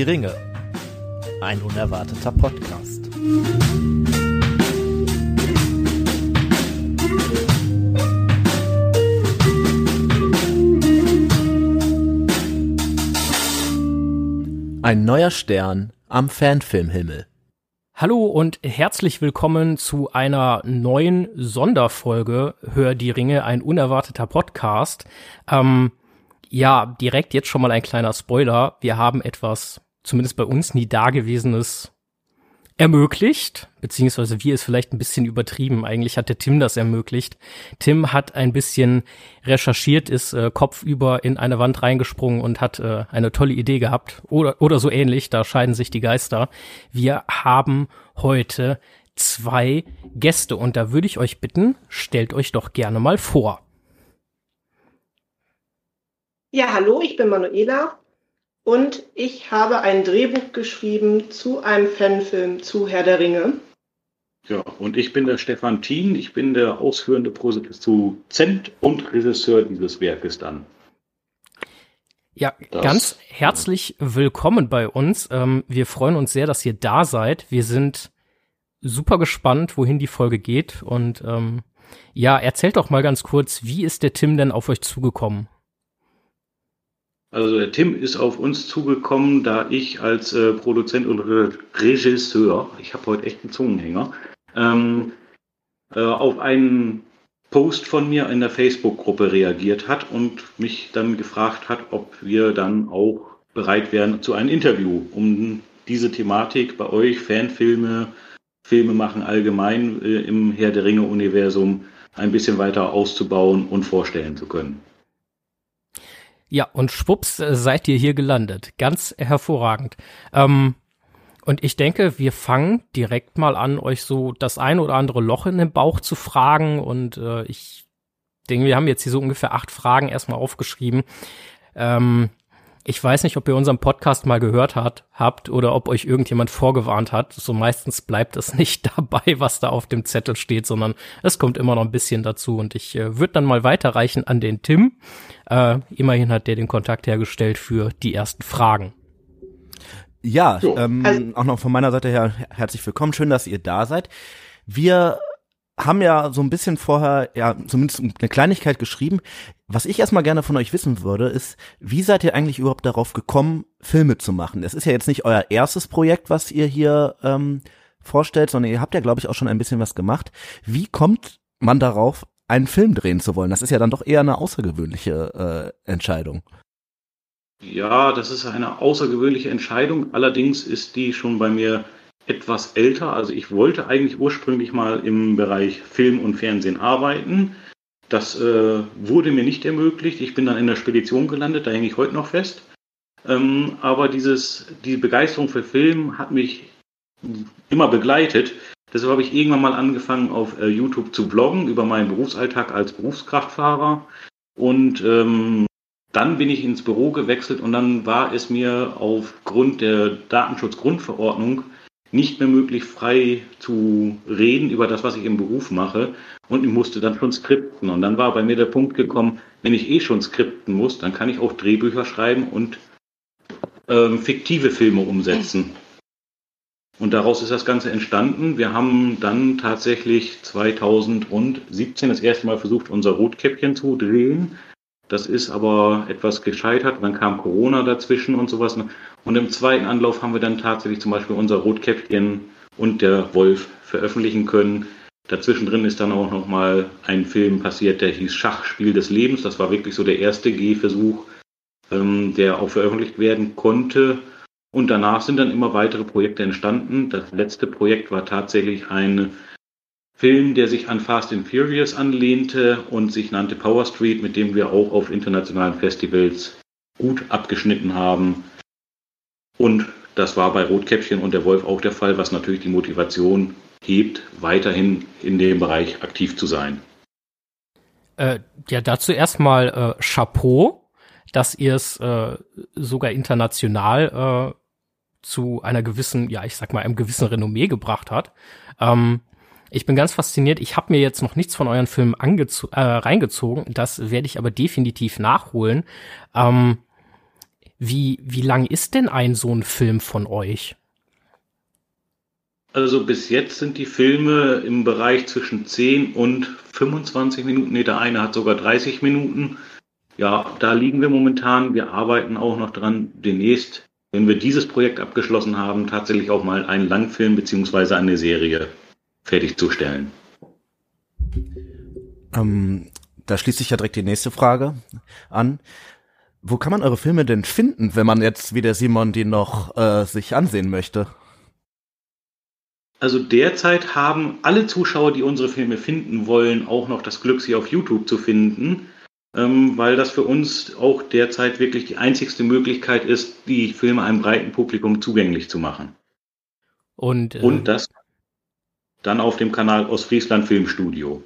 Die Ringe. Ein unerwarteter Podcast. Ein neuer Stern am Fanfilmhimmel. Hallo und herzlich willkommen zu einer neuen Sonderfolge Hör die Ringe, ein unerwarteter Podcast. Ähm, ja, direkt jetzt schon mal ein kleiner Spoiler. Wir haben etwas, zumindest bei uns, nie Dagewesenes ermöglicht, beziehungsweise wir ist vielleicht ein bisschen übertrieben. Eigentlich hat der Tim das ermöglicht. Tim hat ein bisschen recherchiert, ist äh, kopfüber in eine Wand reingesprungen und hat äh, eine tolle Idee gehabt oder, oder so ähnlich. Da scheiden sich die Geister. Wir haben heute zwei Gäste und da würde ich euch bitten, stellt euch doch gerne mal vor. Ja, hallo, ich bin Manuela und ich habe ein Drehbuch geschrieben zu einem Fanfilm zu Herr der Ringe. Ja, und ich bin der Stefan Thien, ich bin der ausführende Produzent und Regisseur dieses Werkes dann. Ja, das, ganz herzlich willkommen bei uns. Ähm, wir freuen uns sehr, dass ihr da seid. Wir sind super gespannt, wohin die Folge geht. Und ähm, ja, erzählt doch mal ganz kurz, wie ist der Tim denn auf euch zugekommen? Also der Tim ist auf uns zugekommen, da ich als äh, Produzent und Re Regisseur, ich habe heute echt einen Zungenhänger, ähm, äh, auf einen Post von mir in der Facebook-Gruppe reagiert hat und mich dann gefragt hat, ob wir dann auch bereit wären zu einem Interview, um diese Thematik bei euch, Fanfilme, Filme machen allgemein äh, im Herr der Ringe-Universum ein bisschen weiter auszubauen und vorstellen zu können. Ja, und schwupps äh, seid ihr hier gelandet. Ganz hervorragend. Ähm, und ich denke, wir fangen direkt mal an, euch so das ein oder andere Loch in den Bauch zu fragen. Und äh, ich denke, wir haben jetzt hier so ungefähr acht Fragen erstmal aufgeschrieben. Ähm, ich weiß nicht, ob ihr unseren Podcast mal gehört hat, habt oder ob euch irgendjemand vorgewarnt hat. So meistens bleibt es nicht dabei, was da auf dem Zettel steht, sondern es kommt immer noch ein bisschen dazu. Und ich äh, würde dann mal weiterreichen an den Tim. Äh, immerhin hat der den Kontakt hergestellt für die ersten Fragen. Ja, ähm, also auch noch von meiner Seite her herzlich willkommen. Schön, dass ihr da seid. Wir haben ja so ein bisschen vorher, ja, zumindest eine Kleinigkeit geschrieben. Was ich erstmal gerne von euch wissen würde, ist, wie seid ihr eigentlich überhaupt darauf gekommen, Filme zu machen? Es ist ja jetzt nicht euer erstes Projekt, was ihr hier ähm, vorstellt, sondern ihr habt ja, glaube ich, auch schon ein bisschen was gemacht. Wie kommt man darauf, einen Film drehen zu wollen? Das ist ja dann doch eher eine außergewöhnliche äh, Entscheidung. Ja, das ist eine außergewöhnliche Entscheidung. Allerdings ist die schon bei mir etwas älter. Also ich wollte eigentlich ursprünglich mal im Bereich Film und Fernsehen arbeiten. Das äh, wurde mir nicht ermöglicht. Ich bin dann in der Spedition gelandet, da hänge ich heute noch fest. Ähm, aber dieses, die Begeisterung für Film hat mich immer begleitet. Deshalb habe ich irgendwann mal angefangen, auf äh, YouTube zu bloggen über meinen Berufsalltag als Berufskraftfahrer. Und ähm, dann bin ich ins Büro gewechselt und dann war es mir aufgrund der Datenschutzgrundverordnung nicht mehr möglich, frei zu reden über das, was ich im Beruf mache. Und ich musste dann schon skripten. Und dann war bei mir der Punkt gekommen, wenn ich eh schon skripten muss, dann kann ich auch Drehbücher schreiben und ähm, fiktive Filme umsetzen. Und daraus ist das Ganze entstanden. Wir haben dann tatsächlich 2017 das erste Mal versucht, unser Rotkäppchen zu drehen. Das ist aber etwas gescheitert. Dann kam Corona dazwischen und sowas. Und im zweiten Anlauf haben wir dann tatsächlich zum Beispiel unser Rotkäppchen und der Wolf veröffentlichen können. Dazwischen drin ist dann auch nochmal ein Film passiert, der hieß Schachspiel des Lebens. Das war wirklich so der erste Gehversuch, ähm, der auch veröffentlicht werden konnte. Und danach sind dann immer weitere Projekte entstanden. Das letzte Projekt war tatsächlich ein Film, der sich an Fast and Furious anlehnte und sich nannte Power Street, mit dem wir auch auf internationalen Festivals gut abgeschnitten haben. Und das war bei Rotkäppchen und der Wolf auch der Fall, was natürlich die Motivation hebt, weiterhin in dem Bereich aktiv zu sein. Äh, ja, dazu erstmal äh, Chapeau, dass ihr es äh, sogar international äh, zu einer gewissen, ja, ich sag mal, einem gewissen Renommee gebracht hat. Ähm, ich bin ganz fasziniert. Ich habe mir jetzt noch nichts von euren Filmen äh, reingezogen. Das werde ich aber definitiv nachholen. Ähm, Wie, wie lang ist denn ein so ein Film von euch? Also bis jetzt sind die Filme im Bereich zwischen 10 und 25 Minuten. Nee, der eine hat sogar 30 Minuten. Ja, da liegen wir momentan. Wir arbeiten auch noch dran, demnächst, wenn wir dieses Projekt abgeschlossen haben, tatsächlich auch mal einen Langfilm beziehungsweise eine Serie fertigzustellen. Ähm, da schließt sich ja direkt die nächste Frage an. Wo kann man eure Filme denn finden, wenn man jetzt wie der Simon die noch äh, sich ansehen möchte? Also derzeit haben alle Zuschauer, die unsere Filme finden wollen, auch noch das Glück, sie auf YouTube zu finden, ähm, weil das für uns auch derzeit wirklich die einzigste Möglichkeit ist, die Filme einem breiten Publikum zugänglich zu machen. Und, äh, Und das dann auf dem Kanal Ostfriesland Filmstudio.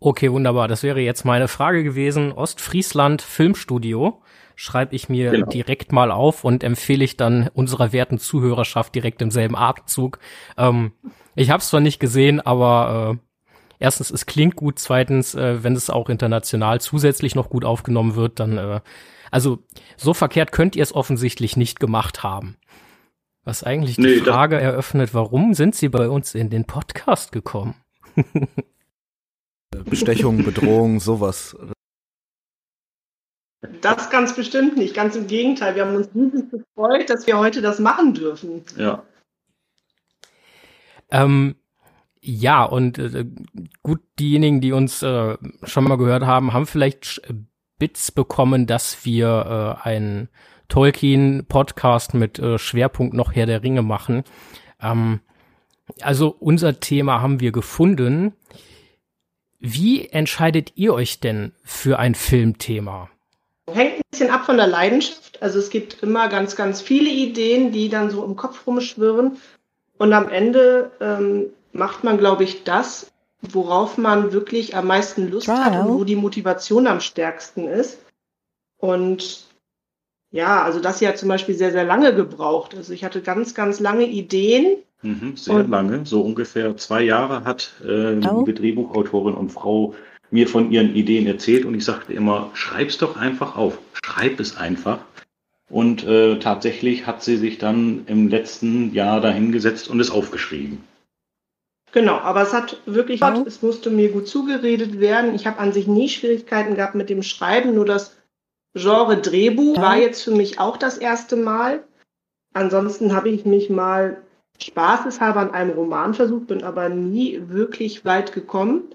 Okay, wunderbar. Das wäre jetzt meine Frage gewesen. Ostfriesland Filmstudio schreibe ich mir genau. direkt mal auf und empfehle ich dann unserer werten Zuhörerschaft direkt im selben Atemzug. Ähm, ich habe es zwar nicht gesehen, aber äh, erstens, es klingt gut. Zweitens, äh, wenn es auch international zusätzlich noch gut aufgenommen wird, dann äh, also so verkehrt könnt ihr es offensichtlich nicht gemacht haben. Was eigentlich die nee, Frage eröffnet, warum sind sie bei uns in den Podcast gekommen? Bestechung, Bedrohung, sowas. Das ganz bestimmt nicht. Ganz im Gegenteil. Wir haben uns riesig gefreut, dass wir heute das machen dürfen. Ja. Ähm, ja, und äh, gut, diejenigen, die uns äh, schon mal gehört haben, haben vielleicht Bits bekommen, dass wir äh, einen Tolkien-Podcast mit äh, Schwerpunkt noch Herr der Ringe machen. Ähm, also unser Thema haben wir gefunden. Wie entscheidet ihr euch denn für ein Filmthema? Hängt ein bisschen ab von der Leidenschaft. Also es gibt immer ganz, ganz viele Ideen, die dann so im Kopf rumschwirren. Und am Ende ähm, macht man, glaube ich, das, worauf man wirklich am meisten Lust wow. hat und wo die Motivation am stärksten ist. Und ja, also das hier hat zum Beispiel sehr, sehr lange gebraucht. Also ich hatte ganz, ganz lange Ideen. Mhm, sehr und lange, so ungefähr zwei Jahre hat äh, oh. die Drehbuchautorin und Frau mir von ihren Ideen erzählt und ich sagte immer, schreib's doch einfach auf, schreib es einfach. Und äh, tatsächlich hat sie sich dann im letzten Jahr dahingesetzt und es aufgeschrieben. Genau, aber es hat wirklich, oh. es musste mir gut zugeredet werden. Ich habe an sich nie Schwierigkeiten gehabt mit dem Schreiben, nur das Genre Drehbuch war jetzt für mich auch das erste Mal. Ansonsten habe ich mich mal spaßeshalber an einem Roman versucht, bin aber nie wirklich weit gekommen.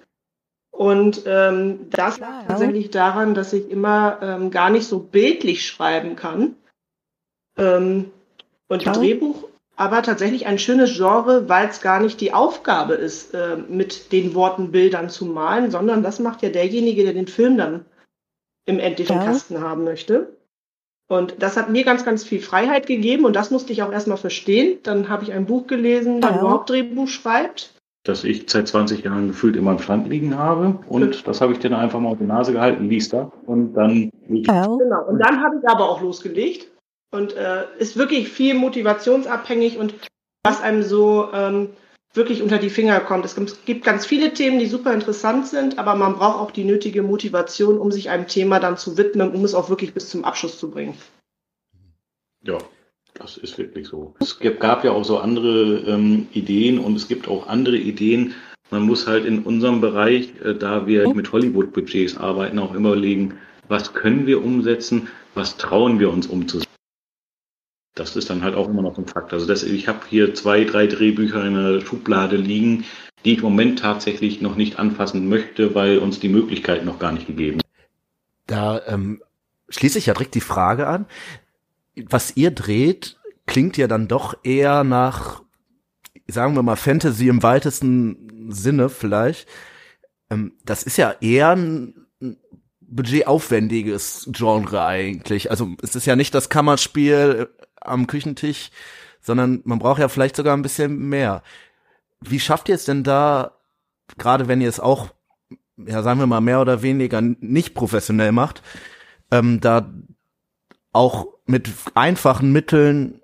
Und ähm, das lag tatsächlich daran, dass ich immer ähm, gar nicht so bildlich schreiben kann. Ähm, und Ciao. Drehbuch aber tatsächlich ein schönes Genre, weil es gar nicht die Aufgabe ist, äh, mit den Worten Bildern zu malen, sondern das macht ja derjenige, der den Film dann im endlichen ja. Kasten haben möchte. Und das hat mir ganz, ganz viel Freiheit gegeben und das musste ich auch erstmal verstehen. Dann habe ich ein Buch gelesen, das ja. überhaupt Drehbuch schreibt. Das ich seit 20 Jahren gefühlt immer im Schrank liegen habe. Und ja. das habe ich dir dann einfach mal auf die Nase gehalten, liest da. Und dann. Ja. Genau. Und dann habe ich aber auch losgelegt. Und äh, ist wirklich viel motivationsabhängig und was einem so ähm, wirklich unter die Finger kommt. Es gibt ganz viele Themen, die super interessant sind, aber man braucht auch die nötige Motivation, um sich einem Thema dann zu widmen, um es auch wirklich bis zum Abschluss zu bringen. Ja, das ist wirklich so. Es gab ja auch so andere ähm, Ideen und es gibt auch andere Ideen. Man muss halt in unserem Bereich, äh, da wir mit Hollywood-Budgets arbeiten, auch immer überlegen, was können wir umsetzen, was trauen wir uns umzusetzen das ist dann halt auch immer noch ein Fakt. Also das, ich habe hier zwei, drei Drehbücher in der Schublade liegen, die ich im Moment tatsächlich noch nicht anfassen möchte, weil uns die Möglichkeit noch gar nicht gegeben. Da ähm, schließe ich ja direkt die Frage an. Was ihr dreht, klingt ja dann doch eher nach, sagen wir mal, Fantasy im weitesten Sinne vielleicht. Ähm, das ist ja eher ein budgetaufwendiges Genre eigentlich. Also es ist ja nicht das Kammerspiel am Küchentisch, sondern man braucht ja vielleicht sogar ein bisschen mehr. Wie schafft ihr es denn da, gerade wenn ihr es auch, ja, sagen wir mal, mehr oder weniger nicht professionell macht, ähm, da auch mit einfachen Mitteln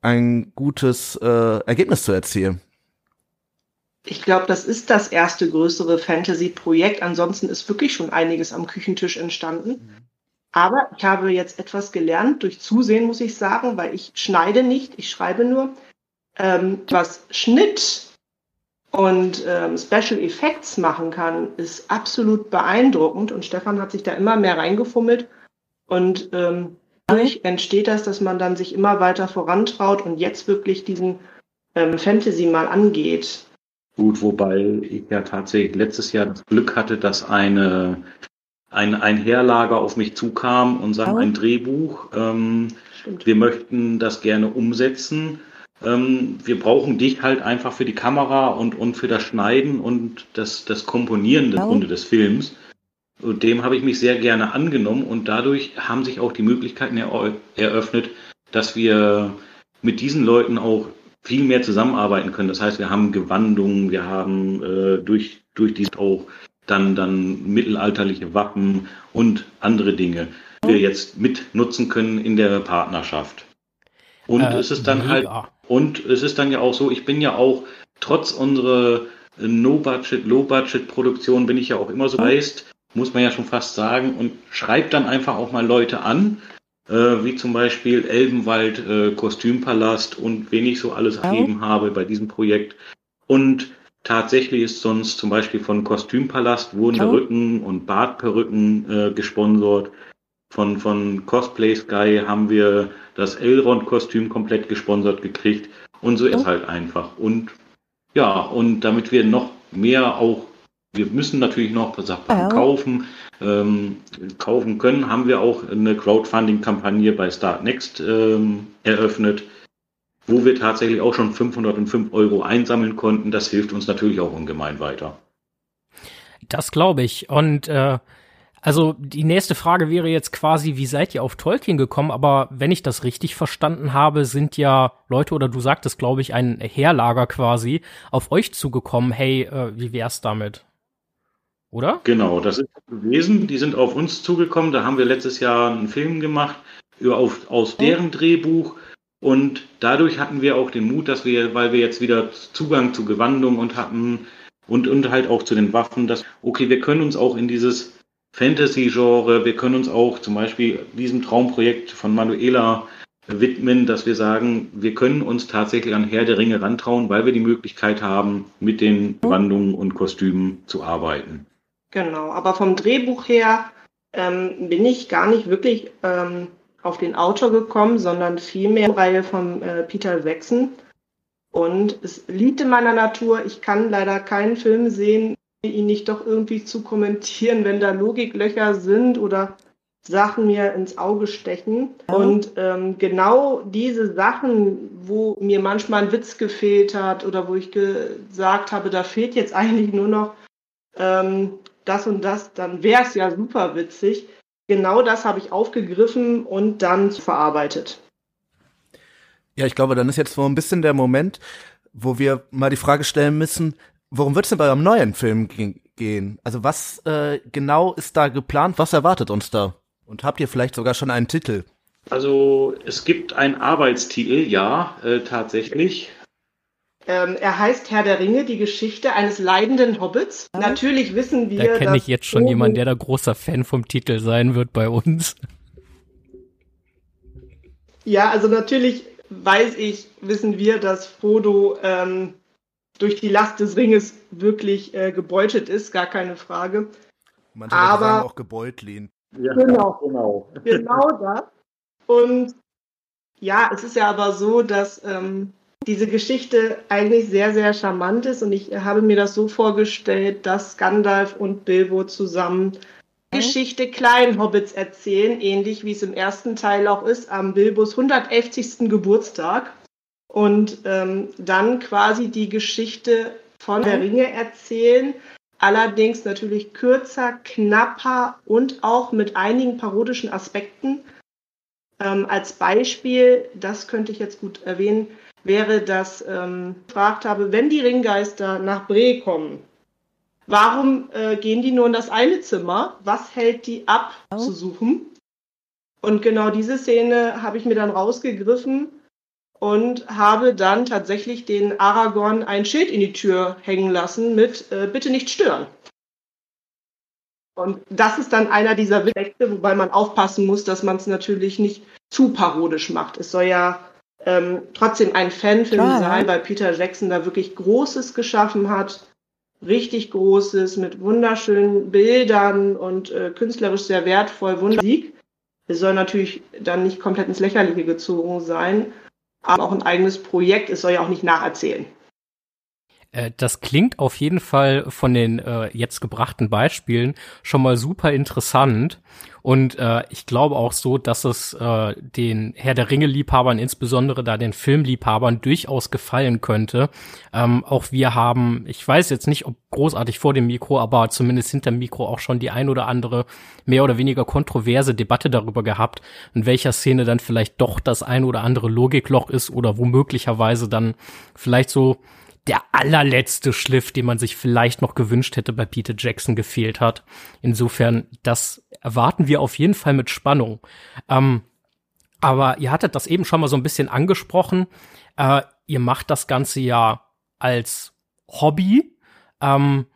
ein gutes äh, Ergebnis zu erzielen? Ich glaube, das ist das erste größere Fantasy-Projekt. Ansonsten ist wirklich schon einiges am Küchentisch entstanden. Aber ich habe jetzt etwas gelernt durch Zusehen, muss ich sagen, weil ich schneide nicht, ich schreibe nur. Ähm, was Schnitt und ähm, Special Effects machen kann, ist absolut beeindruckend. Und Stefan hat sich da immer mehr reingefummelt. Und ähm, dadurch entsteht das, dass man dann sich immer weiter vorantraut und jetzt wirklich diesen ähm, Fantasy mal angeht. Gut, wobei ich ja tatsächlich letztes Jahr das Glück hatte, dass eine, ein, ein Herlager auf mich zukam und sagte, oh. ein Drehbuch, ähm, wir möchten das gerne umsetzen. Ähm, wir brauchen dich halt einfach für die Kamera und, und für das Schneiden und das, das Komponieren im Grunde des Films. Und dem habe ich mich sehr gerne angenommen und dadurch haben sich auch die Möglichkeiten eröffnet, dass wir mit diesen Leuten auch viel mehr zusammenarbeiten können. Das heißt, wir haben Gewandungen, wir haben äh, durch, durch die auch dann, dann mittelalterliche Wappen und andere Dinge, die wir jetzt mit nutzen können in der Partnerschaft. Und äh, es ist dann mega. halt, und es ist dann ja auch so, ich bin ja auch, trotz unserer No-Budget, Low-Budget-Produktion bin ich ja auch immer so heißt, muss man ja schon fast sagen, und schreibt dann einfach auch mal Leute an, äh, wie zum Beispiel Elbenwald, äh, Kostümpalast und wen ich so alles ergeben habe bei diesem Projekt. Und tatsächlich ist sonst zum Beispiel von Kostümpalast wurden Perücken und Bartperücken äh, gesponsert. Von, von Cosplay Sky haben wir das Elrond-Kostüm komplett gesponsert gekriegt. Und so ist halt einfach. Und ja, und damit wir noch mehr auch, wir müssen natürlich noch Sachen kaufen ähm, kaufen können, haben wir auch eine Crowdfunding-Kampagne bei Startnext ähm, eröffnet, wo wir tatsächlich auch schon 505 Euro einsammeln konnten. Das hilft uns natürlich auch ungemein weiter. Das glaube ich. Und äh, also die nächste Frage wäre jetzt quasi, wie seid ihr auf Tolkien gekommen? Aber wenn ich das richtig verstanden habe, sind ja Leute oder du sagtest, glaube ich, ein Heerlager quasi auf euch zugekommen. Hey, äh, wie wär's damit? oder? Genau, das ist gewesen. Die sind auf uns zugekommen. Da haben wir letztes Jahr einen Film gemacht auf, aus deren Drehbuch. Und dadurch hatten wir auch den Mut, dass wir, weil wir jetzt wieder Zugang zu Gewandung und hatten und, und halt auch zu den Waffen, dass, okay, wir können uns auch in dieses Fantasy-Genre, wir können uns auch zum Beispiel diesem Traumprojekt von Manuela widmen, dass wir sagen, wir können uns tatsächlich an Herr der Ringe rantrauen, weil wir die Möglichkeit haben, mit den Gewandungen und Kostümen zu arbeiten. Genau, aber vom Drehbuch her ähm, bin ich gar nicht wirklich ähm, auf den Autor gekommen, sondern vielmehr Reihe von äh, Peter Sechsen. Und es liegt in meiner Natur, ich kann leider keinen Film sehen, ihn nicht doch irgendwie zu kommentieren, wenn da Logiklöcher sind oder Sachen mir ins Auge stechen. Ja. Und ähm, genau diese Sachen, wo mir manchmal ein Witz gefehlt hat oder wo ich gesagt habe, da fehlt jetzt eigentlich nur noch ähm, das und das, dann wäre es ja super witzig. Genau das habe ich aufgegriffen und dann verarbeitet. Ja, ich glaube, dann ist jetzt so ein bisschen der Moment, wo wir mal die Frage stellen müssen, worum wird es denn bei eurem neuen Film gehen? Also was äh, genau ist da geplant? Was erwartet uns da? Und habt ihr vielleicht sogar schon einen Titel? Also es gibt einen Arbeitstitel, ja, äh, tatsächlich. Ähm, er heißt Herr der Ringe, die Geschichte eines leidenden Hobbits. Ja. Natürlich wissen wir. Da kenne ich jetzt schon jemanden, der da großer Fan vom Titel sein wird bei uns. Ja, also natürlich weiß ich, wissen wir, dass Frodo ähm, durch die Last des Ringes wirklich äh, gebeutelt ist, gar keine Frage. Manche Aber sagen auch Gebeutlin. Ja, genau, genau. Genau das. Und ja, es ist ja aber so, dass ähm, diese Geschichte eigentlich sehr, sehr charmant ist und ich habe mir das so vorgestellt, dass Gandalf und Bilbo zusammen mhm. Geschichte kleinen Hobbits erzählen, ähnlich wie es im ersten Teil auch ist, am Bilbos 111. Geburtstag. Und ähm, dann quasi die Geschichte von der Ringe erzählen, allerdings natürlich kürzer, knapper und auch mit einigen parodischen Aspekten. Ähm, als Beispiel, das könnte ich jetzt gut erwähnen, wäre, dass ähm, gefragt habe, wenn die Ringgeister nach Bre kommen, warum äh, gehen die nur in das eine Zimmer? Was hält die ab oh. zu suchen? Und genau diese Szene habe ich mir dann rausgegriffen und habe dann tatsächlich den Aragorn ein Schild in die Tür hängen lassen mit äh, Bitte nicht stören. Und das ist dann einer dieser Effekte, wobei man aufpassen muss, dass man es natürlich nicht zu parodisch macht. Es soll ja ähm, trotzdem ein Fanfilm Klar, sein, weil Peter Jackson da wirklich Großes geschaffen hat. Richtig Großes mit wunderschönen Bildern und äh, künstlerisch sehr wertvoll, Musik. Es soll natürlich dann nicht komplett ins Lächerliche gezogen sein, aber auch ein eigenes Projekt. Es soll ja auch nicht nacherzählen. Äh, das klingt auf jeden Fall von den äh, jetzt gebrachten Beispielen schon mal super interessant. Und äh, ich glaube auch so, dass es äh, den Herr der Ringe-Liebhabern, insbesondere da den Filmliebhabern, durchaus gefallen könnte. Ähm, auch wir haben, ich weiß jetzt nicht, ob großartig vor dem Mikro, aber zumindest hinter dem Mikro auch schon die ein oder andere mehr oder weniger kontroverse Debatte darüber gehabt, in welcher Szene dann vielleicht doch das ein oder andere Logikloch ist oder womöglicherweise dann vielleicht so der allerletzte Schliff, den man sich vielleicht noch gewünscht hätte bei Peter Jackson gefehlt hat. Insofern, das erwarten wir auf jeden Fall mit Spannung. Ähm, aber ihr hattet das eben schon mal so ein bisschen angesprochen. Äh, ihr macht das Ganze ja als Hobby ähm,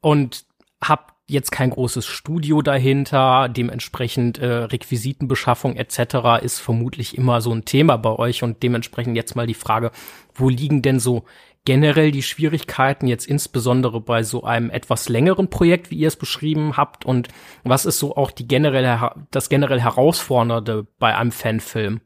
und habt jetzt kein großes Studio dahinter, dementsprechend äh, Requisitenbeschaffung etc. ist vermutlich immer so ein Thema bei euch und dementsprechend jetzt mal die Frage, wo liegen denn so generell die Schwierigkeiten jetzt insbesondere bei so einem etwas längeren Projekt, wie ihr es beschrieben habt? Und was ist so auch die generelle, das generell Herausfordernde bei einem Fanfilm?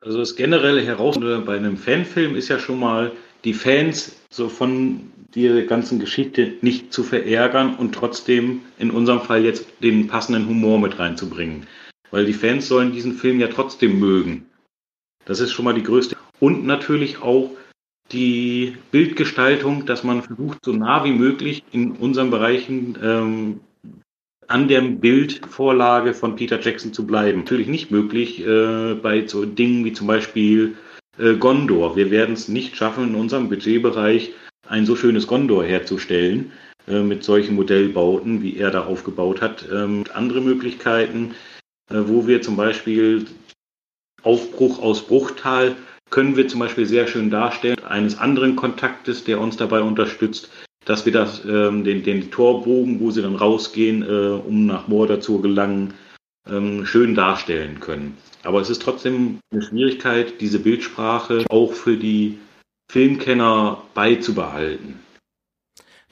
Also das generelle Herausfordernde bei einem Fanfilm ist ja schon mal, die Fans so von der ganzen Geschichte nicht zu verärgern und trotzdem in unserem Fall jetzt den passenden Humor mit reinzubringen. Weil die Fans sollen diesen Film ja trotzdem mögen. Das ist schon mal die größte und natürlich auch die Bildgestaltung, dass man versucht, so nah wie möglich in unseren Bereichen ähm, an der Bildvorlage von Peter Jackson zu bleiben. Natürlich nicht möglich äh, bei so Dingen wie zum Beispiel äh, Gondor. Wir werden es nicht schaffen, in unserem Budgetbereich ein so schönes Gondor herzustellen äh, mit solchen Modellbauten, wie er da aufgebaut hat. Ähm, andere Möglichkeiten, äh, wo wir zum Beispiel Aufbruch aus Bruchtal können wir zum Beispiel sehr schön darstellen, eines anderen Kontaktes, der uns dabei unterstützt, dass wir das, ähm, den, den Torbogen, wo sie dann rausgehen, äh, um nach Mordor zu gelangen, ähm, schön darstellen können. Aber es ist trotzdem eine Schwierigkeit, diese Bildsprache auch für die Filmkenner beizubehalten.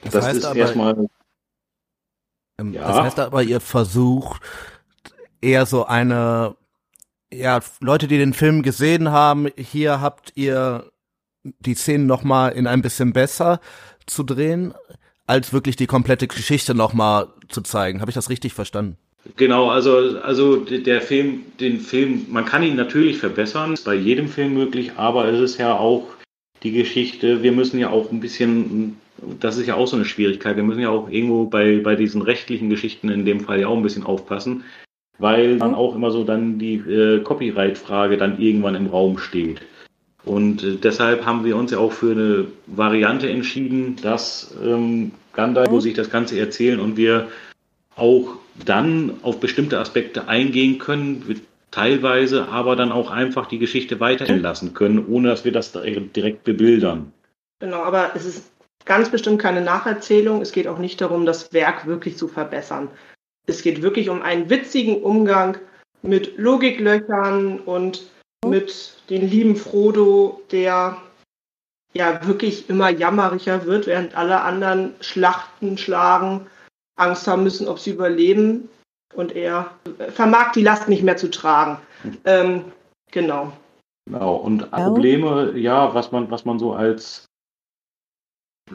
Das, das heißt ist aber, erstmal. Ähm, ja. Das heißt aber, ihr versucht eher so eine ja, Leute, die den Film gesehen haben, hier habt ihr die Szenen noch mal in ein bisschen besser zu drehen, als wirklich die komplette Geschichte noch mal zu zeigen. Habe ich das richtig verstanden? Genau, also, also der Film, den Film, man kann ihn natürlich verbessern, ist bei jedem Film möglich, aber es ist ja auch die Geschichte, wir müssen ja auch ein bisschen, das ist ja auch so eine Schwierigkeit, wir müssen ja auch irgendwo bei, bei diesen rechtlichen Geschichten in dem Fall ja auch ein bisschen aufpassen weil dann auch immer so dann die äh, Copyright-Frage dann irgendwann im Raum steht. Und äh, deshalb haben wir uns ja auch für eine Variante entschieden, dass ähm, Gandalf, wo sich das Ganze erzählen und wir auch dann auf bestimmte Aspekte eingehen können, teilweise aber dann auch einfach die Geschichte weiterhin lassen können, ohne dass wir das direkt bebildern. Genau, aber es ist ganz bestimmt keine Nacherzählung. Es geht auch nicht darum, das Werk wirklich zu verbessern. Es geht wirklich um einen witzigen Umgang mit Logiklöchern und mit den lieben Frodo, der ja wirklich immer jammeriger wird, während alle anderen Schlachten schlagen, Angst haben müssen, ob sie überleben. Und er vermag die Last nicht mehr zu tragen. Ähm, genau. Genau. Und Probleme, ja, was man, was man so als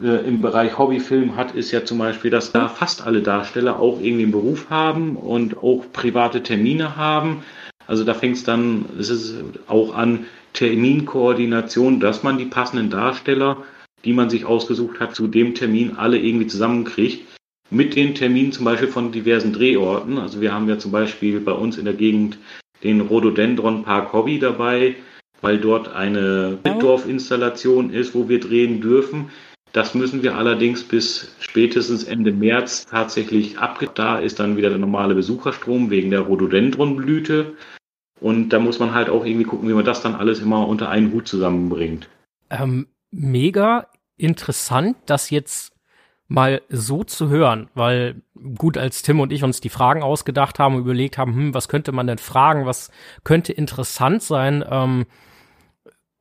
äh, im Bereich Hobbyfilm hat, ist ja zum Beispiel, dass da fast alle Darsteller auch irgendwie einen Beruf haben und auch private Termine haben. Also da fängt es dann, es ist auch an Terminkoordination, dass man die passenden Darsteller, die man sich ausgesucht hat, zu dem Termin alle irgendwie zusammenkriegt. Mit den Terminen zum Beispiel von diversen Drehorten. Also wir haben ja zum Beispiel bei uns in der Gegend den Rhododendron Park Hobby dabei, weil dort eine Bitdorf-Installation ist, wo wir drehen dürfen. Das müssen wir allerdings bis spätestens Ende März tatsächlich abgeben. Da ist dann wieder der normale Besucherstrom wegen der Rhododendronblüte. Und da muss man halt auch irgendwie gucken, wie man das dann alles immer unter einen Hut zusammenbringt. Ähm, mega interessant, dass jetzt mal so zu hören, weil gut, als Tim und ich uns die Fragen ausgedacht haben und überlegt haben, hm, was könnte man denn fragen, was könnte interessant sein, ähm,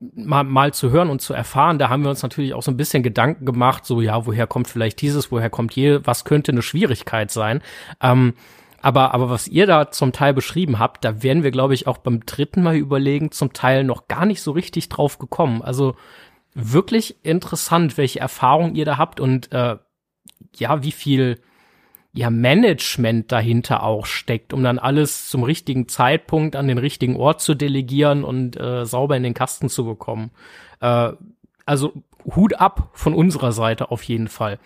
mal, mal zu hören und zu erfahren, da haben wir uns natürlich auch so ein bisschen Gedanken gemacht, so ja, woher kommt vielleicht dieses, woher kommt je, was könnte eine Schwierigkeit sein. Ähm, aber, aber was ihr da zum Teil beschrieben habt, da werden wir, glaube ich, auch beim dritten Mal überlegen, zum Teil noch gar nicht so richtig drauf gekommen. Also wirklich interessant, welche Erfahrungen ihr da habt und äh, ja, wie viel ja Management dahinter auch steckt, um dann alles zum richtigen Zeitpunkt an den richtigen Ort zu delegieren und äh, sauber in den Kasten zu bekommen. Äh, also Hut ab von unserer Seite auf jeden Fall.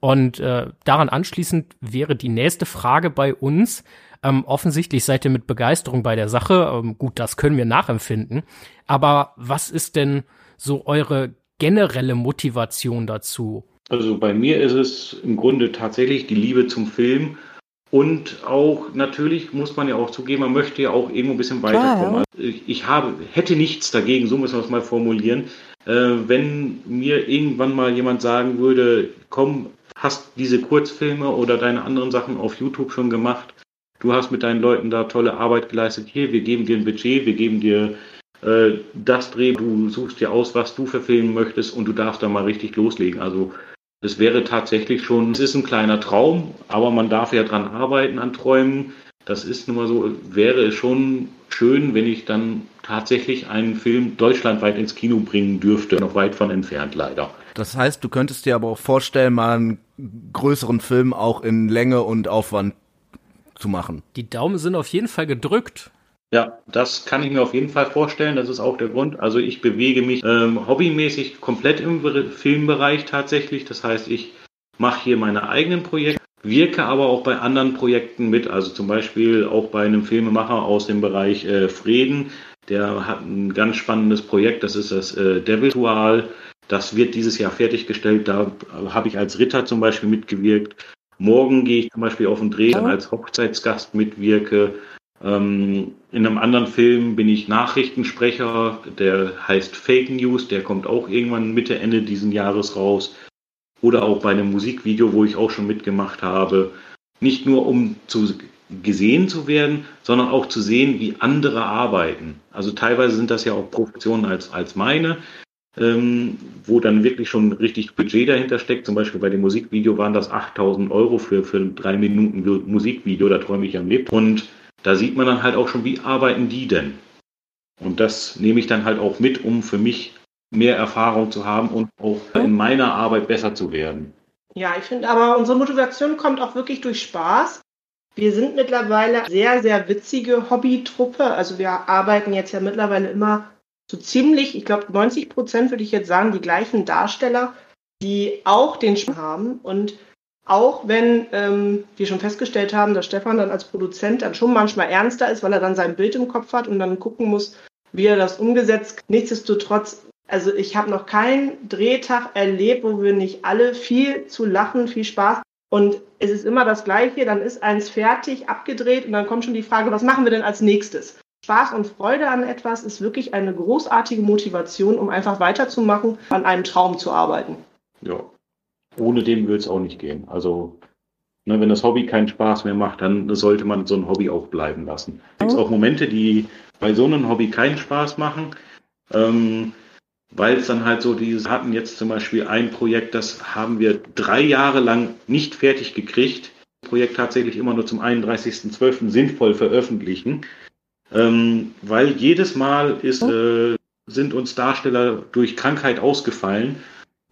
Und äh, daran anschließend wäre die nächste Frage bei uns. Ähm, offensichtlich seid ihr mit Begeisterung bei der Sache. Ähm, gut, das können wir nachempfinden. Aber was ist denn so eure generelle Motivation dazu? Also bei mir ist es im Grunde tatsächlich die Liebe zum Film und auch natürlich muss man ja auch zugeben, man möchte ja auch irgendwo ein bisschen weiterkommen. Also ich, ich habe, hätte nichts dagegen, so müssen wir es mal formulieren, äh, wenn mir irgendwann mal jemand sagen würde, komm, hast diese Kurzfilme oder deine anderen Sachen auf YouTube schon gemacht, du hast mit deinen Leuten da tolle Arbeit geleistet, hier, wir geben dir ein Budget, wir geben dir äh, das Dreh, du suchst dir aus, was du verfilmen möchtest und du darfst da mal richtig loslegen. Also das wäre tatsächlich schon, es ist ein kleiner Traum, aber man darf ja dran arbeiten, an Träumen. Das ist nun mal so, wäre es schon schön, wenn ich dann tatsächlich einen Film deutschlandweit ins Kino bringen dürfte. Noch weit von entfernt, leider. Das heißt, du könntest dir aber auch vorstellen, mal einen größeren Film auch in Länge und Aufwand zu machen. Die Daumen sind auf jeden Fall gedrückt. Ja, das kann ich mir auf jeden Fall vorstellen. Das ist auch der Grund. Also ich bewege mich ähm, hobbymäßig komplett im Filmbereich tatsächlich. Das heißt, ich mache hier meine eigenen Projekte, wirke aber auch bei anderen Projekten mit. Also zum Beispiel auch bei einem Filmemacher aus dem Bereich äh, Frieden. Der hat ein ganz spannendes Projekt. Das ist das äh, Devil Das wird dieses Jahr fertiggestellt. Da habe ich als Ritter zum Beispiel mitgewirkt. Morgen gehe ich zum Beispiel auf den Dreh, dann als Hochzeitsgast mitwirke. Ähm, in einem anderen Film bin ich Nachrichtensprecher, der heißt Fake News, der kommt auch irgendwann Mitte, Ende diesen Jahres raus. Oder auch bei einem Musikvideo, wo ich auch schon mitgemacht habe. Nicht nur um zu gesehen zu werden, sondern auch zu sehen, wie andere arbeiten. Also teilweise sind das ja auch Professionen als, als meine, ähm, wo dann wirklich schon richtig Budget dahinter steckt. Zum Beispiel bei dem Musikvideo waren das 8000 Euro für, für ein drei Minuten Musikvideo, da träume ich am Leben. Und da sieht man dann halt auch schon, wie arbeiten die denn? Und das nehme ich dann halt auch mit, um für mich mehr Erfahrung zu haben und auch in meiner Arbeit besser zu werden. Ja, ich finde aber, unsere Motivation kommt auch wirklich durch Spaß. Wir sind mittlerweile sehr, sehr witzige Hobbytruppe. Also wir arbeiten jetzt ja mittlerweile immer so ziemlich, ich glaube 90 Prozent würde ich jetzt sagen, die gleichen Darsteller, die auch den Spaß haben. Und auch wenn ähm, wir schon festgestellt haben, dass Stefan dann als Produzent dann schon manchmal ernster ist, weil er dann sein Bild im Kopf hat und dann gucken muss, wie er das umgesetzt. Nichtsdestotrotz, also ich habe noch keinen Drehtag erlebt, wo wir nicht alle viel zu lachen, viel Spaß. Und es ist immer das Gleiche, dann ist eins fertig, abgedreht und dann kommt schon die Frage, was machen wir denn als nächstes? Spaß und Freude an etwas ist wirklich eine großartige Motivation, um einfach weiterzumachen, an einem Traum zu arbeiten. Ja, ohne dem würde es auch nicht gehen. Also, ne, wenn das Hobby keinen Spaß mehr macht, dann sollte man so ein Hobby auch bleiben lassen. Es gibt auch Momente, die bei so einem Hobby keinen Spaß machen, ähm, weil es dann halt so diese hatten jetzt zum Beispiel ein Projekt, das haben wir drei Jahre lang nicht fertig gekriegt. Das Projekt tatsächlich immer nur zum 31.12. sinnvoll veröffentlichen, ähm, weil jedes Mal ist, äh, sind uns Darsteller durch Krankheit ausgefallen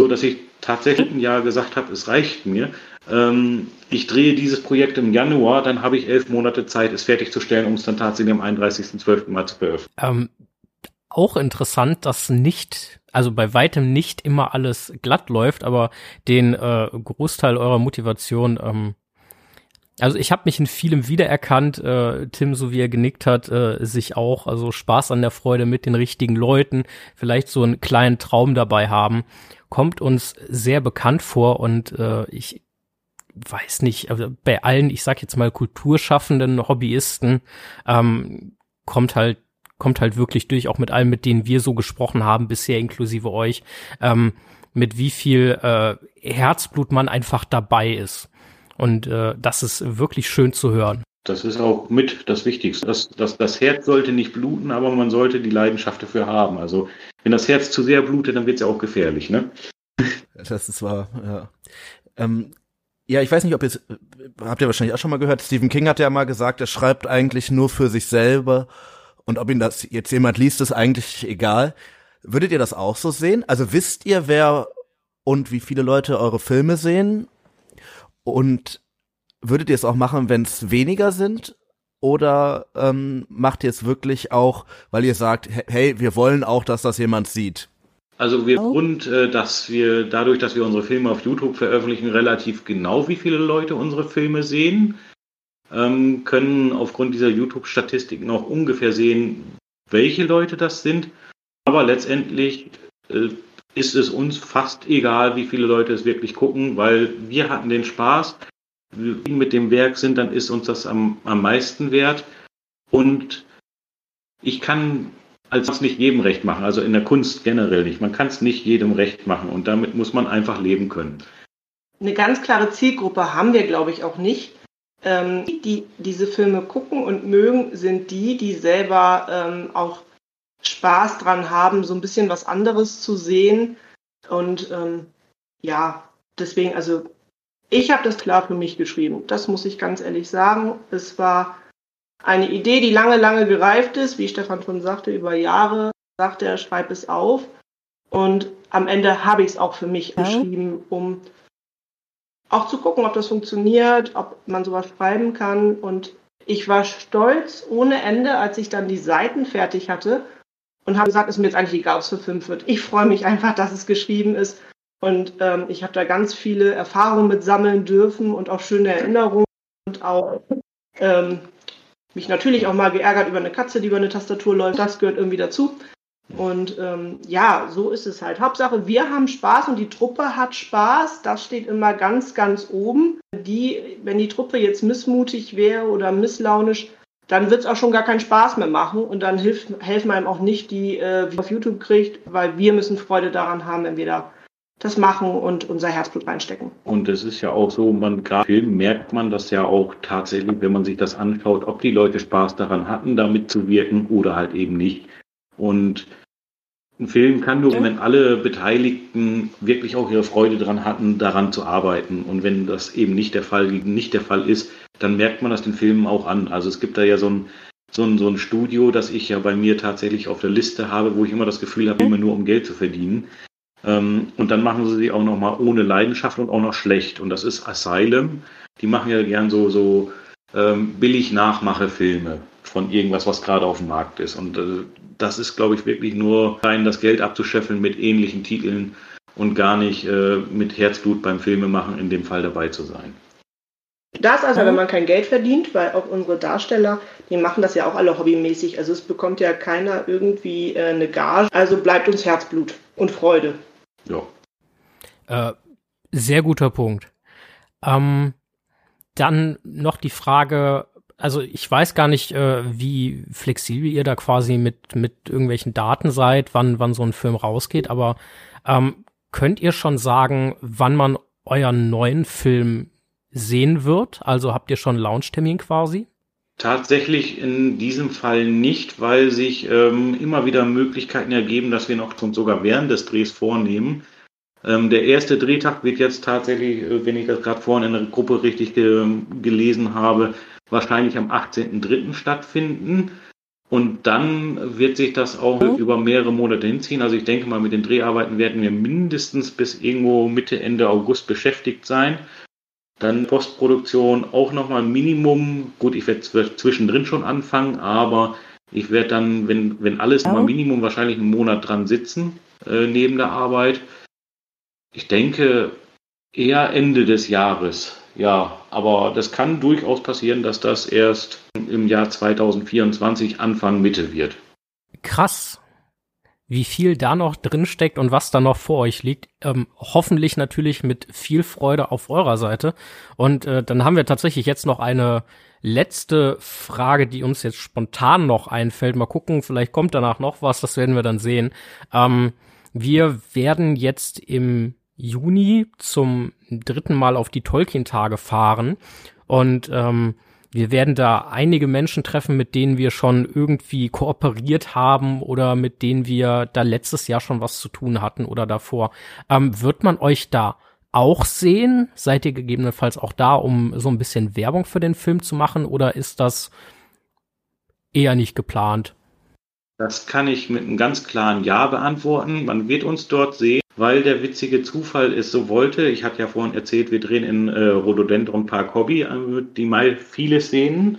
so dass ich tatsächlich ein Jahr gesagt habe, es reicht mir. Ähm, ich drehe dieses Projekt im Januar, dann habe ich elf Monate Zeit, es fertigzustellen, um es dann tatsächlich am 31.12. mal zu veröffentlichen. Ähm, auch interessant, dass nicht, also bei weitem nicht immer alles glatt läuft, aber den äh, Großteil eurer Motivation ähm, also ich habe mich in vielem wiedererkannt, äh, Tim, so wie er genickt hat, äh, sich auch, also Spaß an der Freude mit den richtigen Leuten, vielleicht so einen kleinen Traum dabei haben kommt uns sehr bekannt vor und äh, ich weiß nicht, also bei allen, ich sag jetzt mal kulturschaffenden Hobbyisten, ähm, kommt halt kommt halt wirklich durch, auch mit allen, mit denen wir so gesprochen haben bisher, inklusive euch. Ähm, mit wie viel äh, Herzblut man einfach dabei ist. Und äh, das ist wirklich schön zu hören. Das ist auch mit das Wichtigste. Das, das, das Herz sollte nicht bluten, aber man sollte die Leidenschaft dafür haben. Also wenn das Herz zu sehr blutet, dann wird es ja auch gefährlich, ne? Das ist wahr, ja. Ähm, ja, ich weiß nicht, ob ihr habt ihr wahrscheinlich auch schon mal gehört, Stephen King hat ja mal gesagt, er schreibt eigentlich nur für sich selber und ob ihn das jetzt jemand liest, ist eigentlich egal. Würdet ihr das auch so sehen? Also wisst ihr, wer und wie viele Leute eure Filme sehen? Und würdet ihr es auch machen, wenn es weniger sind? Oder ähm, macht ihr es wirklich auch, weil ihr sagt, hey, wir wollen auch, dass das jemand sieht? Also wir und äh, dass wir dadurch, dass wir unsere Filme auf YouTube veröffentlichen, relativ genau, wie viele Leute unsere Filme sehen, ähm, können aufgrund dieser YouTube-Statistiken auch ungefähr sehen, welche Leute das sind. Aber letztendlich äh, ist es uns fast egal, wie viele Leute es wirklich gucken, weil wir hatten den Spaß. Wenn wir mit dem Werk sind, dann ist uns das am, am meisten wert. Und ich kann als nicht jedem recht machen, also in der Kunst generell nicht. Man kann es nicht jedem recht machen und damit muss man einfach leben können. Eine ganz klare Zielgruppe haben wir, glaube ich, auch nicht. Ähm, die diese Filme gucken und mögen, sind die, die selber ähm, auch Spaß dran haben, so ein bisschen was anderes zu sehen. Und ähm, ja, deswegen, also ich habe das klar für mich geschrieben. Das muss ich ganz ehrlich sagen. Es war eine Idee, die lange, lange gereift ist, wie Stefan schon sagte, über Jahre sagte er, schreib es auf. Und am Ende habe ich es auch für mich ja. geschrieben, um auch zu gucken, ob das funktioniert, ob man sowas schreiben kann. Und ich war stolz ohne Ende, als ich dann die Seiten fertig hatte und habe gesagt, es ist mir jetzt eigentlich egal, ob es verfilmt wird. Ich freue mich einfach, dass es geschrieben ist. Und ähm, ich habe da ganz viele Erfahrungen mit sammeln dürfen und auch schöne Erinnerungen und auch ähm, mich natürlich auch mal geärgert über eine Katze, die über eine Tastatur läuft. Das gehört irgendwie dazu. Und ähm, ja, so ist es halt. Hauptsache, wir haben Spaß und die Truppe hat Spaß. Das steht immer ganz, ganz oben. Die, wenn die Truppe jetzt missmutig wäre oder misslaunisch, dann wird es auch schon gar keinen Spaß mehr machen und dann hilft, helfen einem auch nicht, die äh, auf YouTube kriegt, weil wir müssen Freude daran haben, wenn wir da das machen und unser Herzblut reinstecken. Und es ist ja auch so, man gerade Film merkt man das ja auch tatsächlich, wenn man sich das anschaut, ob die Leute Spaß daran hatten, damit zu wirken oder halt eben nicht. Und ein Film kann nur, wenn alle Beteiligten wirklich auch ihre Freude daran hatten, daran zu arbeiten. Und wenn das eben nicht der Fall, nicht der Fall ist, dann merkt man das den Filmen auch an. Also es gibt da ja so ein, so ein, so ein Studio, das ich ja bei mir tatsächlich auf der Liste habe, wo ich immer das Gefühl habe, immer nur um Geld zu verdienen. Ähm, und dann machen sie sie auch nochmal ohne Leidenschaft und auch noch schlecht. Und das ist Asylum. Die machen ja gern so, so ähm, billig Nachmachefilme von irgendwas, was gerade auf dem Markt ist. Und äh, das ist, glaube ich, wirklich nur rein das Geld abzuscheffeln mit ähnlichen Titeln und gar nicht äh, mit Herzblut beim Filmemachen in dem Fall dabei zu sein. Das also, wenn man kein Geld verdient, weil auch unsere Darsteller, die machen das ja auch alle hobbymäßig. Also es bekommt ja keiner irgendwie äh, eine Gage. Also bleibt uns Herzblut und Freude. Ja. Äh, sehr guter Punkt. Ähm, dann noch die Frage, also ich weiß gar nicht, äh, wie flexibel ihr da quasi mit, mit irgendwelchen Daten seid, wann, wann so ein Film rausgeht, aber ähm, könnt ihr schon sagen, wann man euren neuen Film sehen wird? Also habt ihr schon Launchtermin quasi? Tatsächlich in diesem Fall nicht, weil sich ähm, immer wieder Möglichkeiten ergeben, dass wir noch sogar während des Drehs vornehmen. Ähm, der erste Drehtag wird jetzt tatsächlich, äh, wenn ich das gerade vorhin in der Gruppe richtig ge gelesen habe, wahrscheinlich am 18.03. stattfinden. Und dann wird sich das auch mhm. über mehrere Monate hinziehen. Also ich denke mal, mit den Dreharbeiten werden wir mindestens bis irgendwo Mitte, Ende August beschäftigt sein. Dann Postproduktion auch nochmal Minimum. Gut, ich werde zwischendrin schon anfangen, aber ich werde dann, wenn, wenn alles ja. mal Minimum wahrscheinlich einen Monat dran sitzen, äh, neben der Arbeit. Ich denke eher Ende des Jahres. Ja, aber das kann durchaus passieren, dass das erst im Jahr 2024 Anfang Mitte wird. Krass wie viel da noch drin steckt und was da noch vor euch liegt. Ähm, hoffentlich natürlich mit viel Freude auf eurer Seite. Und äh, dann haben wir tatsächlich jetzt noch eine letzte Frage, die uns jetzt spontan noch einfällt. Mal gucken, vielleicht kommt danach noch was, das werden wir dann sehen. Ähm, wir werden jetzt im Juni zum dritten Mal auf die Tolkien-Tage fahren und ähm, wir werden da einige Menschen treffen, mit denen wir schon irgendwie kooperiert haben oder mit denen wir da letztes Jahr schon was zu tun hatten oder davor. Ähm, wird man euch da auch sehen? Seid ihr gegebenenfalls auch da, um so ein bisschen Werbung für den Film zu machen oder ist das eher nicht geplant? Das kann ich mit einem ganz klaren Ja beantworten. Man wird uns dort sehen, weil der witzige Zufall es so wollte. Ich hatte ja vorhin erzählt, wir drehen in äh, Rhododendron Park Hobby, äh, die mal viele Szenen,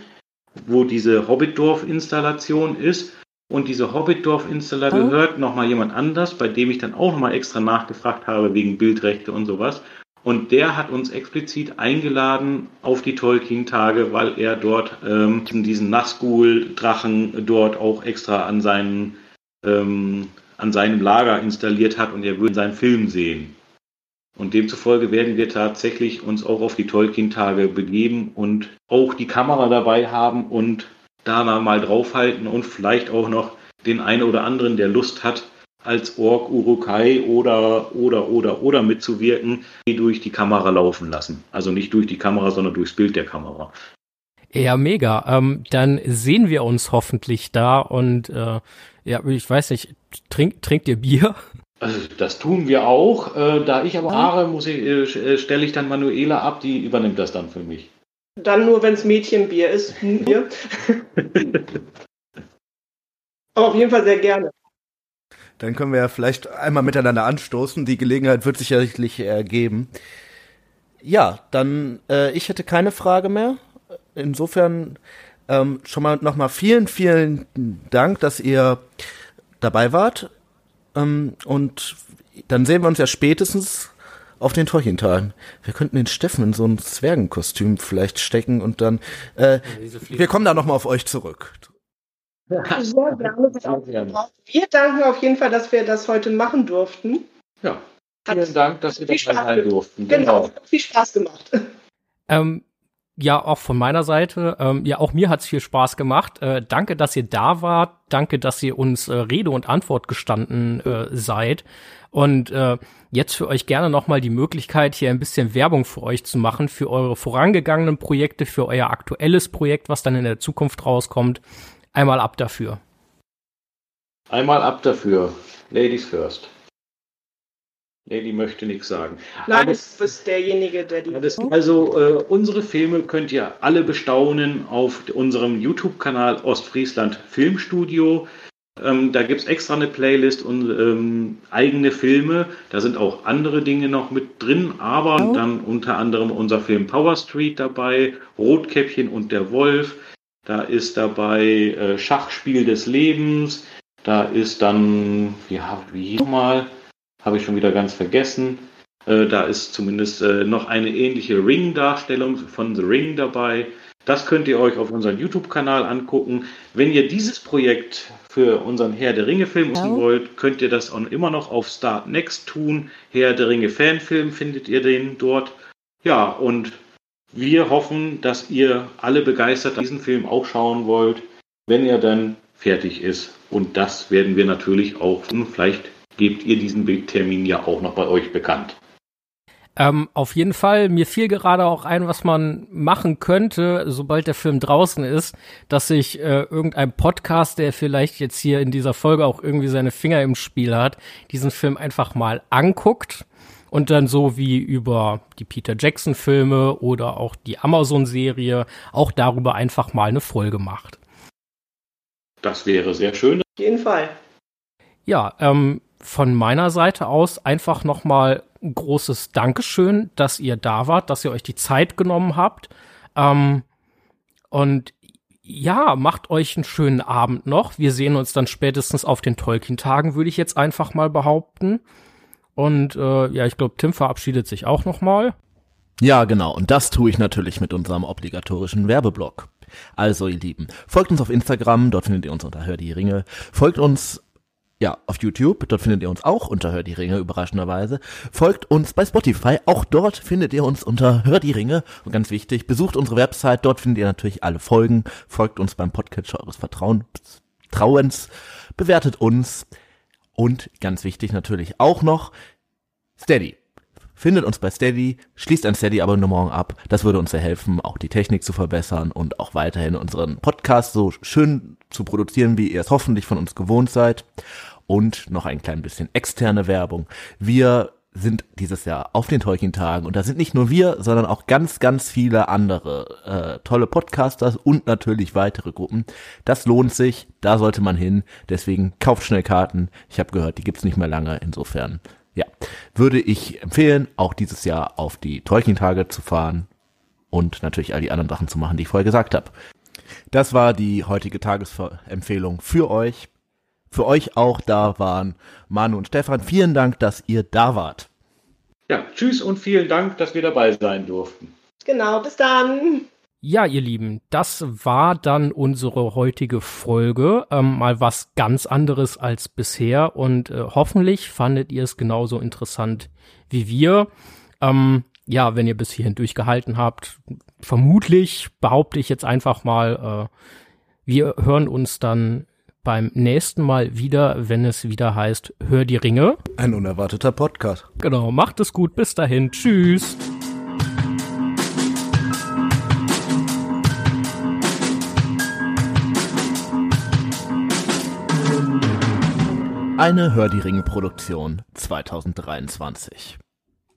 wo diese Hobbitdorf-Installation ist. Und diese Hobbitdorf-Installation oh. hört nochmal jemand anders, bei dem ich dann auch nochmal extra nachgefragt habe wegen Bildrechte und sowas. Und der hat uns explizit eingeladen auf die Tolkien-Tage, weil er dort ähm, diesen Nazgul-Drachen dort auch extra an, seinen, ähm, an seinem Lager installiert hat und er würde seinen Film sehen. Und demzufolge werden wir tatsächlich uns auch auf die Tolkien-Tage begeben und auch die Kamera dabei haben und da mal draufhalten und vielleicht auch noch den einen oder anderen, der Lust hat, als Ork Urukai oder oder oder oder mitzuwirken, die durch die Kamera laufen lassen. Also nicht durch die Kamera, sondern durchs Bild der Kamera. Ja, mega. Ähm, dann sehen wir uns hoffentlich da und äh, ja, ich weiß nicht, trink, trinkt ihr Bier? Also das tun wir auch. Äh, da ich aber Haare muss ich, äh, äh, stelle ich dann Manuela ab, die übernimmt das dann für mich. Dann nur, wenn es Mädchenbier ist. Bier. aber auf jeden Fall sehr gerne. Dann können wir ja vielleicht einmal miteinander anstoßen. Die Gelegenheit wird sicherlich ergeben. Ja, dann äh, ich hätte keine Frage mehr. Insofern ähm, schon mal nochmal vielen, vielen Dank, dass ihr dabei wart. Ähm, und dann sehen wir uns ja spätestens auf den Torchentagen. Wir könnten den Steffen in so ein Zwergenkostüm vielleicht stecken und dann äh, wir kommen da nochmal auf euch zurück. Sehr gerne. Wir danken auf jeden Fall, dass wir das heute machen durften. Ja, vielen Hat Dank, dass wir dabei sein durften. Genau, genau. viel Spaß gemacht. Ähm, ja, auch von meiner Seite. Ähm, ja, auch mir hat's viel Spaß gemacht. Äh, danke, dass ihr da wart. Danke, dass ihr uns äh, Rede und Antwort gestanden äh, seid. Und äh, jetzt für euch gerne nochmal die Möglichkeit, hier ein bisschen Werbung für euch zu machen, für eure vorangegangenen Projekte, für euer aktuelles Projekt, was dann in der Zukunft rauskommt. Einmal ab dafür. Einmal ab dafür. Ladies first. Lady möchte nichts sagen. Nein, du bist derjenige, der die. Also, äh, unsere Filme könnt ihr alle bestaunen auf unserem YouTube-Kanal Ostfriesland Filmstudio. Ähm, da gibt es extra eine Playlist und ähm, eigene Filme. Da sind auch andere Dinge noch mit drin, aber oh. dann unter anderem unser Film Power Street dabei, Rotkäppchen und der Wolf. Da ist dabei äh, Schachspiel des Lebens. Da ist dann, ja, wie mal, habe ich schon wieder ganz vergessen. Äh, da ist zumindest äh, noch eine ähnliche Ring-Darstellung von The Ring dabei. Das könnt ihr euch auf unserem YouTube-Kanal angucken. Wenn ihr dieses Projekt für unseren Herr der Ringe-Film ja. wollt, könnt ihr das immer noch auf Start Next tun. Herr der Ringe-Fanfilm findet ihr den dort. Ja, und wir hoffen, dass ihr alle begeistert diesen Film auch schauen wollt, wenn er dann fertig ist. Und das werden wir natürlich auch, vielleicht gebt ihr diesen Bildtermin ja auch noch bei euch bekannt. Ähm, auf jeden Fall, mir fiel gerade auch ein, was man machen könnte, sobald der Film draußen ist, dass sich äh, irgendein Podcast, der vielleicht jetzt hier in dieser Folge auch irgendwie seine Finger im Spiel hat, diesen Film einfach mal anguckt und dann so wie über die Peter Jackson Filme oder auch die Amazon Serie auch darüber einfach mal eine Folge macht. Das wäre sehr schön. Auf jeden Fall. Ja, ähm, von meiner Seite aus einfach nochmal ein großes Dankeschön, dass ihr da wart, dass ihr euch die Zeit genommen habt. Ähm, und ja, macht euch einen schönen Abend noch. Wir sehen uns dann spätestens auf den Tolkien-Tagen, würde ich jetzt einfach mal behaupten. Und äh, ja, ich glaube, Tim verabschiedet sich auch nochmal. Ja, genau. Und das tue ich natürlich mit unserem obligatorischen Werbeblock. Also, ihr Lieben, folgt uns auf Instagram, dort findet ihr uns unter Hör die Ringe. Folgt uns ja, auf YouTube, dort findet ihr uns auch unter Hör die Ringe, überraschenderweise. Folgt uns bei Spotify, auch dort findet ihr uns unter Hör die Ringe. Und ganz wichtig, besucht unsere Website, dort findet ihr natürlich alle Folgen. Folgt uns beim Podcatcher eures Vertrauens, bewertet uns Und ganz wichtig natürlich auch noch Steady. Findet uns bei Steady, schließt ein Steady-Abonnement ab. Das würde uns sehr helfen, auch die Technik zu verbessern und auch weiterhin unseren Podcast so schön zu produzieren, wie ihr es hoffentlich von uns gewohnt seid. Und noch ein klein bisschen externe Werbung. Wir sind dieses Jahr auf den Tolkien-Tagen und da sind nicht nur wir, sondern auch ganz, ganz viele andere äh, tolle Podcasters und natürlich weitere Gruppen. Das lohnt sich, da sollte man hin. Deswegen kauft schnell Karten. Ich habe gehört, die gibt's nicht mehr lange. Insofern, ja, würde ich empfehlen, auch dieses Jahr auf die Tolkien-Tage zu fahren und natürlich all die anderen Sachen zu machen, die ich vorher gesagt habe. Das war die heutige Tagesempfehlung für euch für euch auch da waren. Manu und Stefan, vielen Dank, dass ihr da wart. Ja, tschüss und vielen Dank, dass wir dabei sein durften. Genau, bis dann. Ja, ihr Lieben, das war dann unsere heutige Folge. Ähm, mal was ganz anderes als bisher und äh, hoffentlich fandet ihr es genauso interessant wie wir. Ähm, ja, wenn ihr bis hierhin durchgehalten habt, vermutlich behaupte ich jetzt einfach mal, äh, wir hören uns dann beim nächsten Mal wieder, wenn es wieder heißt, hör die Ringe. Ein unerwarteter Podcast. Genau, macht es gut, bis dahin, tschüss. Eine Hör die Ringe Produktion 2023.